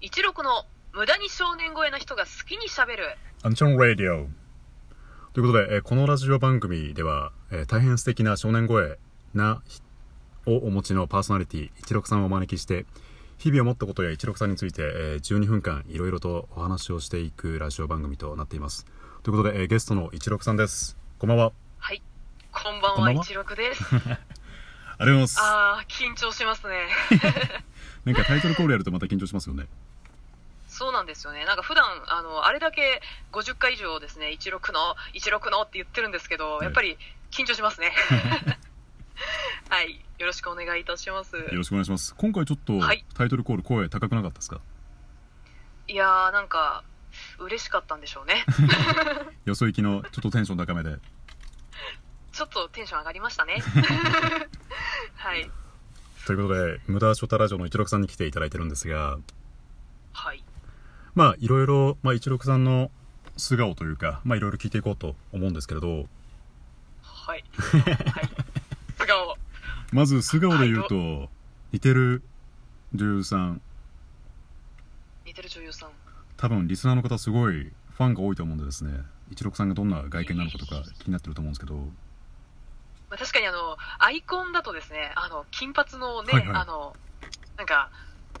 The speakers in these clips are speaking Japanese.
一六の無駄に少年声な人が好きにしゃべる。アンチョン・ラディオということで、えーこのラジオ番組では、えー大変素敵な少年声なひをお持ちのパーソナリティ一六さんをお招きして日々思ったことや一六さんについて、えー12分間いろいろとお話をしていくラジオ番組となっていますということで、えーゲストの一六さんですこんばんははい。こんばんは、一六です。ありがとうございますあー、緊張しますね。なんかタイトルコールやるとまた緊張しますよねそうなんですよね。なんか普段、あの、あれだけ50回以上ですね、一六の、一六のって言ってるんですけど、ええやっぱり緊張しますね。はい。よろしくお願いいたします。よろしくお願いします今回ちょっとはいタイトルコール声高くなかったですか？いやー、なんか、嬉しかったんでしょうね。よそ行きのちょっとテンション高めで ちょっとテンション上がりましたね。はい。ということで無駄ショタラジオの一六さんに来ていただいてるんですがはい。まあいろいろ、まあ、一六さんの素顔というかまあいろいろ聞いていこうと思うんですけれどはい。はい。素顔。まず素顔で言うと、似てる女優さん似てる女優さん。多分リスナーの方すごいファンが多いと思うんでですね一六さんがどんな外見なのかとか気になってると思うんですけどまあ、確かにあの、アイコンだとですね、あの、金髪のね、はいはいあの、なんか、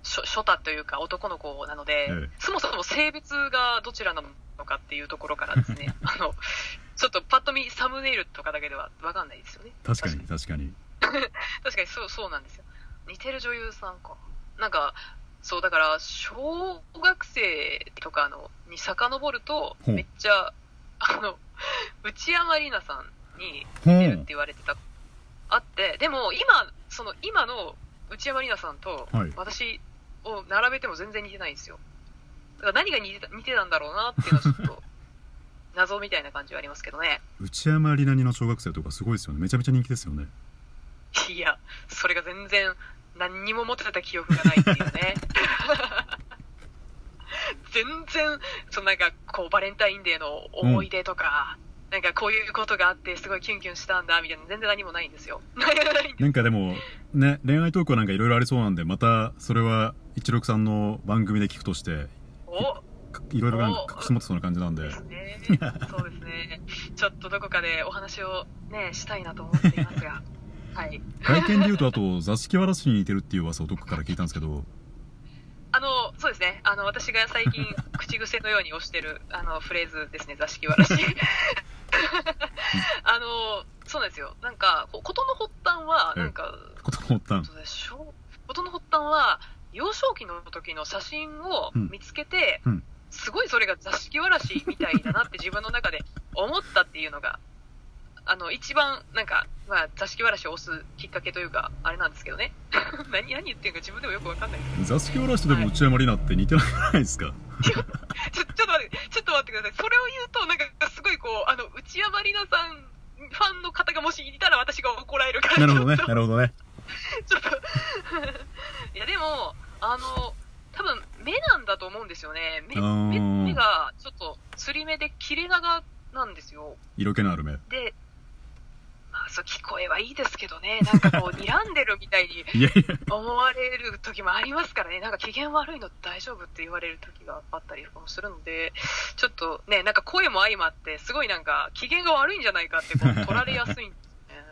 ショショタというか男の子なので、ええそもそも性別がどちらなのかっていうところからですね、あの、ちょっとパッと見サムネイルとかだけではわかんないですよね。確かに確かに 確かにそう、そうなんですよ。似てる女優さんか。なんか、そう、だから、小学生とかのに遡ると、めっちゃ、あの、内山里奈さんにほ似てるって言われてた、あって、でも今、その今の内山里奈さんとはい私を並べても全然似てないんですよ。だから何が似てた似てたんだろうなっていうのはちょっと、謎みたいな感じはありますけどね。内山里奈似の小学生とかすごいですよねめちゃめちゃ人気ですよねいや、それが全然何にも持ってた記憶がないっていうね。全然、そのなんかこうバレンタインデーの思い出とか、なんかこういうことがあってすごいキュンキュンしたんだみたいな全然何もないんですよ。ないんかでもね恋愛トークはなんかいろいろありそうなんでまたそれは一六さんの番組で聞くとしていろいろなんか隠し持ってそうな感じなんでですね。そうですね。ちょっとどこかでお話をね、したいなと思っていますが。はい。外見で言うとあと座敷わらしに似てるっていう噂をどっかから聞いたんですけど。あの、私が最近口癖のように推してる、あの、フレーズですね、座敷わらし。あの、そうなんですよ。なんか、こ事の発端は、なんか、ことの発端。事の発端は、幼少期の時の写真を見つけて、うんうん。すごいそれが座敷わらしみたいだなって自分の中で思ったっていうのが、あの、一番、なんか、まあ、座敷わらしを押すきっかけというか、あれなんですけどね。何、何言ってるか自分でもよくわかんない。です座敷わらしとでも内山里奈って似てないですか、ちょ、ちょっと待って、ちょっと待ってください。それを言うと、なんか、すごいこう、あの、内山里奈さん、ファンの方がもしいたら私が怒られるから。なるほどねなるほどね。ちょっと。いやでもあの多分目なんだと思うんですよね。目目目がちょっとつり目で切れ長なんですよ。色気のある目。でまあそう聞こえはいいですけどね。なんかこう睨んでるみたいに 思われる時もありますからね。なんか機嫌悪いの大丈夫って言われる時があったりとかもするのでちょっとねなんか声も相まってすごいなんか機嫌が悪いんじゃないかってこう取られやすいんですね。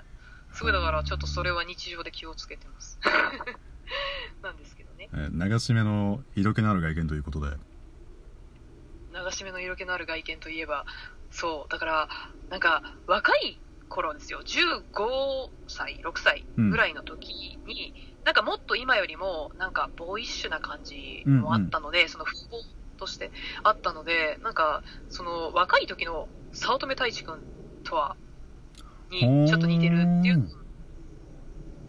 すごいだからちょっとそれは日常で気をつけてます。なんですけどね。えー流し目の色気のある外見ということで。流し目の色気のある外見といえばそうだからなんか若い頃ですよ。15歳6歳ぐらいの時に、なんかもっと今よりもなんかボーイッシュな感じもあったので、その風貌としてあったのでなんかその若い時の早乙女太一君とはにちょっと似てるっていう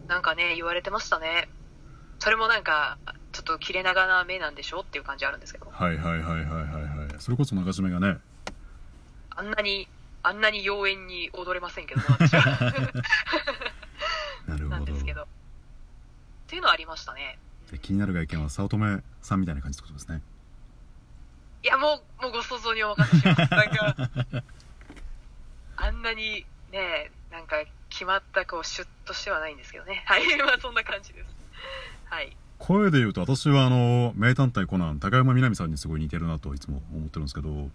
なんかね言われてましたね。それもなんかちょっと切れ長な目なんでしょっていう感じあるんですけど。はいはいはいはいはいはい。それこそ流し目がね。あんなに、あんなに妖艶に踊れませんけどね、私は。なるほどなんですけど。っていうのはありましたね。で気になる外見は早乙女さんみたいな感じってことですねいや、もう、もうご想像にお任せします。なんか、あんなにね、なんか決まったこうシュッとしてはないんですけどね。はい、まあそんな感じです。はい。声で言うと私はあの名探偵コナン高山みなみさんにすごい似てるなといつも思ってるんですけど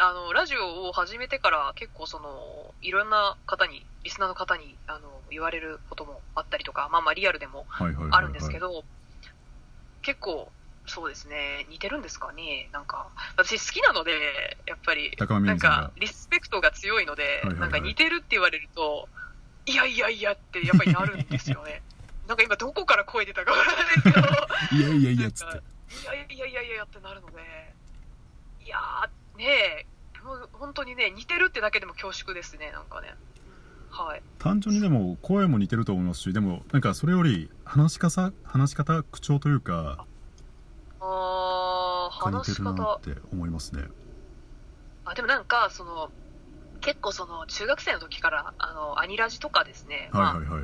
あの、ラジオを始めてから結構その、いろんな方に、リスナーの方に、あの、言われることもあったりとか、まあまあリアルでもはいはいはい、はい、あるんですけど、結構、そうですね、似てるんですかね、なんか、私好きなので、やっぱり、ななんか、リスペクトが強いので、はいはいはい。なんか似てるって言われると、いやいやいやってやっぱりなるんですよね。なんか今どこから声出たかわからないですけど、いやいやいやっつって。いやいやいやいやってなるので、いやー、ねえ、もう本当にね、似てるってだけでも恐縮ですね、なんかね。はい。単純にでも声も似てると思いますしでもなんかそれより話し方話し方口調というかあー、が似話してるなっ方。て思いますねあ、でもなんか、その、結構その、中学生の時から、あの、アニラジとかですね、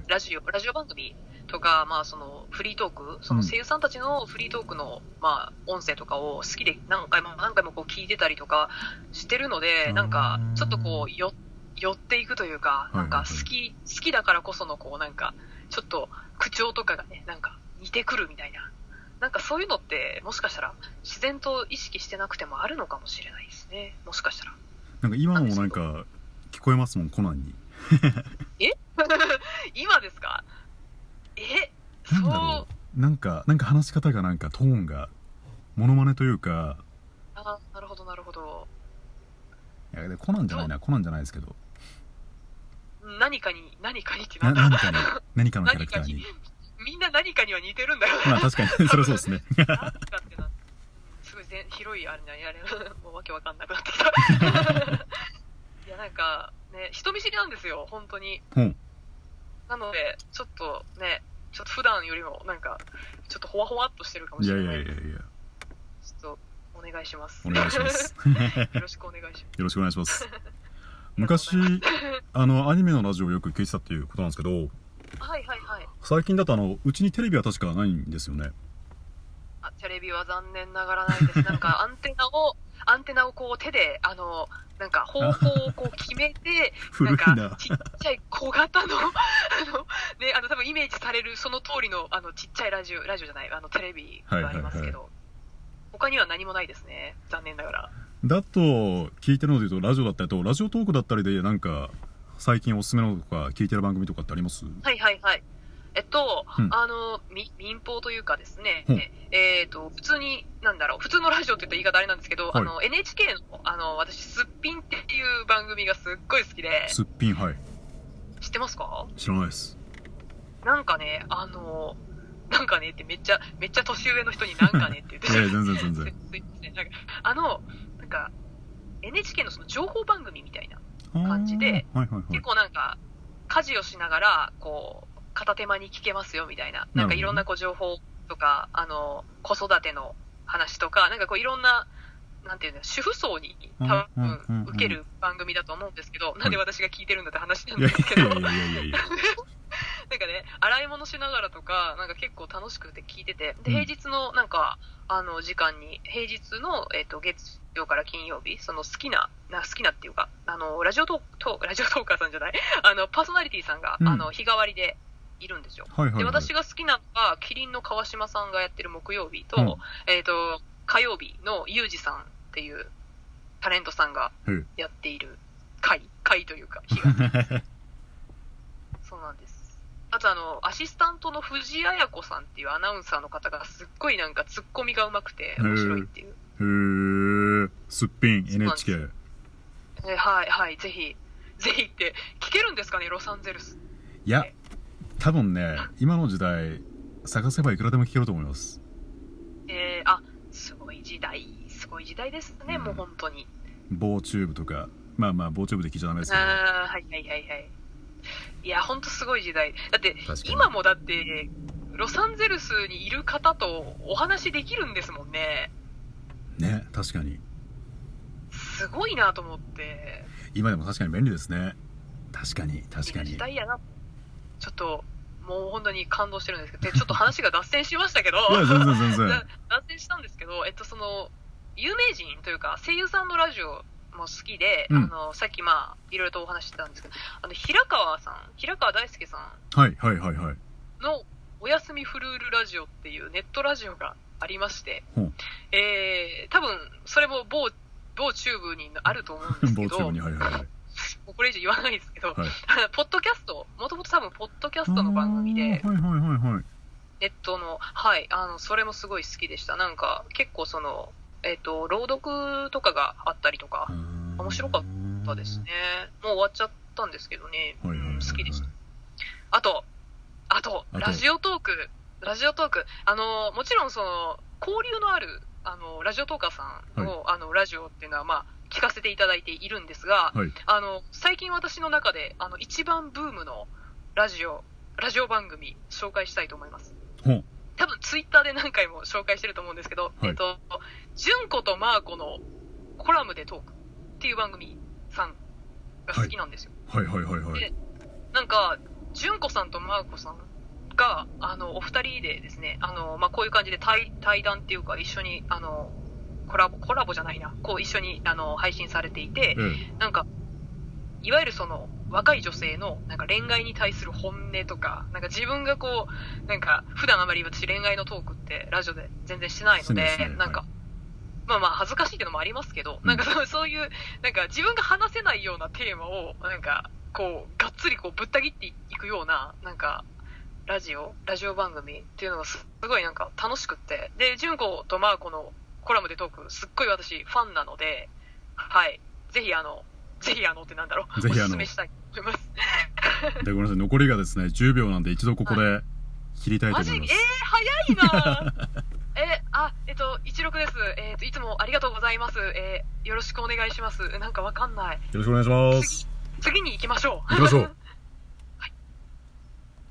ラジオ、ラジオ番組とか、まあその、フリートーク、その声優さんたちのフリートークの、まあ、音声とかを好きで何回も何回もこう聞いてたりとかしてるので、なんか、ちょっとこう、よ、寄っていくというか、なんか好き、好きだからこそのこう、なんか、ちょっと口調とかがね、なんか似てくるみたいな。なんかそういうのって、もしかしたら自然と意識してなくてもあるのかもしれないですね。もしかしたら。なんか今もなんか聞こえますもんコナンに 今ですか？え？なんだろう。なんかなんか話し方がなんかトーンがモノマネというかあなるほどなるほど。いやでコナンじゃないなコナンじゃないですけど。何かに何かにってな何かに何かの キャラクターに。みんな何かには似てるんだよまあ確かに それはそうですね。何かってなすごい全広いあれなやれもうわけわかんなくなってきた。いやなんかね人見知りなんですよ本当に。ほんなのでちょっとねちょっと普段よりもなんかちょっとほわほわっとしてるかもいしれない。やいやいやいや。ちょっとお願いします。お願いします。よろしくお願いします。よろしくお願いします。昔 あのアニメのラジオをよく聞いてたっていうことなんですけどはいはいはい。最近だとあのうちにテレビは確かないんですよね。あテレビは残念ながらないです。なんかアンテナを、アンテナをこう手で、あの、なんか方向をこう決めて、なんなかちっちゃい小型の、あの、ね、あの多分イメージされるその通りの、あの、ちっちゃいラジオ、ラジオじゃない、あのテレビがありますけど、はい他には何もないですね。残念ながら。だと聞いてるので言うとラジオだったりとラジオトークだったりでなんか最近おすすめのとか聞いてる番組とかってあります？はいはいはい。えっと、うん。あの、み民放というかですね、うん。えっと、普通に、なんだろう、普通のラジオって言ったら言い方あれなんですけど、はい。あの、NHK の、あの、私、すっぴんっていう番組がすっごい好きで、すっぴんはい。知ってますか？知らないです。なんかね、あの、なんかねってめっちゃ、めっちゃ年上の人になんかねって言って。全然全然。す すいません。なんか、あの、なんか、NHK のその情報番組みたいな、感じではいはいはい。結構なんか、家事をしながら、こう、片手間に聞けますよみたいな、なんかいろんなこう情報とか、あの、子育ての話とか、なんかこういろんな、なんていうの、主婦層に多分受ける番組だと思うんですけど、なんで私が聞いてるんだって話なんですけど、なんかね、洗い物しながらとか、なんか結構楽しくて聞いてて、で、うん。平日のなんか、あの、時間に、平日の、えっ、と、月曜から金曜日、その好きな、な好きなっていうか、あの、ラジオトートラジオトーカーさんじゃない、あの、パーソナリティさんが、うん。あの、日替わりでいるんですよ。で、はいはいはい。私が好きなのが、キリンの川島さんがやってる木曜日と、うん。えっ、と、火曜日のユージさんっていうタレントさんがやっている回、回というか、日が。そうなんです。あとあの、アシスタントの藤井彩子さんっていうアナウンサーの方がすっごいなんかツッコミがうまくて面白いっていう。へえ。すっぴん NHK えはいはい、ぜひ、ぜひって、聞けるんですかね、ロサンゼルス。いや多分ね今の時代探せばいくらでも聞けると思いますえー、あ、すごい時代、すごい時代ですね、うんもう本当に。某チューブとかまあまあ某チューブで聞いちゃダメですけどあーはいはいはいはい。いや、本当すごい時代。だって今もだって、ロサンゼルスにいる方とお話できるんですもんね。ね確かにすごいなと思って。今でも確かに便利ですね確かに確かに時代やな。ちょっと、もう本当に感動してるんですけど、でちょっと話が脱線しましたけど、全然全然。だ 脱線したんですけど、えっと、その、有名人というか、声優さんのラジオも好きで、うん。あの、さっきまあ、いろいろとお話ししてたんですけど、あの、平川さん、平川大輔さんはいはいはいはい。の休みフルールラジオっていうネットラジオがありましてえー、多分、それも某、某チューブにあると思うんですけど、某チューブにはいはいはいもうこれ以上言わないですけど、はい。ポッドキャスト、もともと多分、ポッドキャストの番組で、はいはいはいはい。ネットの、はい、あの、それもすごい好きでした。なんか、結構その、えっ、と、朗読とかがあったりとか、面白かったですね。もう終わっちゃったんですけどね、はいはいはいはい。好きでした。あと、あと、ラジオトーク、ラジオトーク、あの、もちろんその、交流のある、あの、ラジオトーカーさんの、あの、ラジオっていうのは、まあ、聞かせていただいているんですが、はい。あの、最近私の中で、あの、一番ブームのラジオ、ラジオ番組、紹介したいと思います。ほう。多分ツイッターで何回も紹介してると思うんですけど、はい。えっと、純子とマー子のコラムでトークっていう番組さんが好きなんですよ。はい。はい。はい。はい。でなんか、純子さんとマー子さんが、あの、お二人でですね、あの、まあ、こういう感じで対対談っていうか、一緒に、あの、コラボ、コラボじゃないな、こう一緒に、あの、配信されていて、えなんか、いわゆるその、若い女性の、なんか恋愛に対する本音とか、なんか自分がこう、なんか、普段あまり私恋愛のトークってラジオで全然してないので、ですねなんか、はい。まあまあ恥ずかしいっていうのもありますけど、うん。なんかそういう、なんか自分が話せないようなテーマを、なんか、こう、がっつりこうぶった切っていくような、なんか、ラジオ、ラジオ番組っていうのがすすごいなんか楽しくって、で、純子とマーコのコラムでトーク、すっごい私ファンなので、はい、ぜひあの、ぜひあのってなんだろう、ぜひあのおすすめしたいと思います。でごめんなさい残りがですね10秒なんで一度ここで切りたいと思いーます、、早いな えあ、えっと、一六です。えっと、いつもありがとうございます。えーよろしくお願いします。なんかわかんない。よろしくお願いします次に行きましょう。行きましょう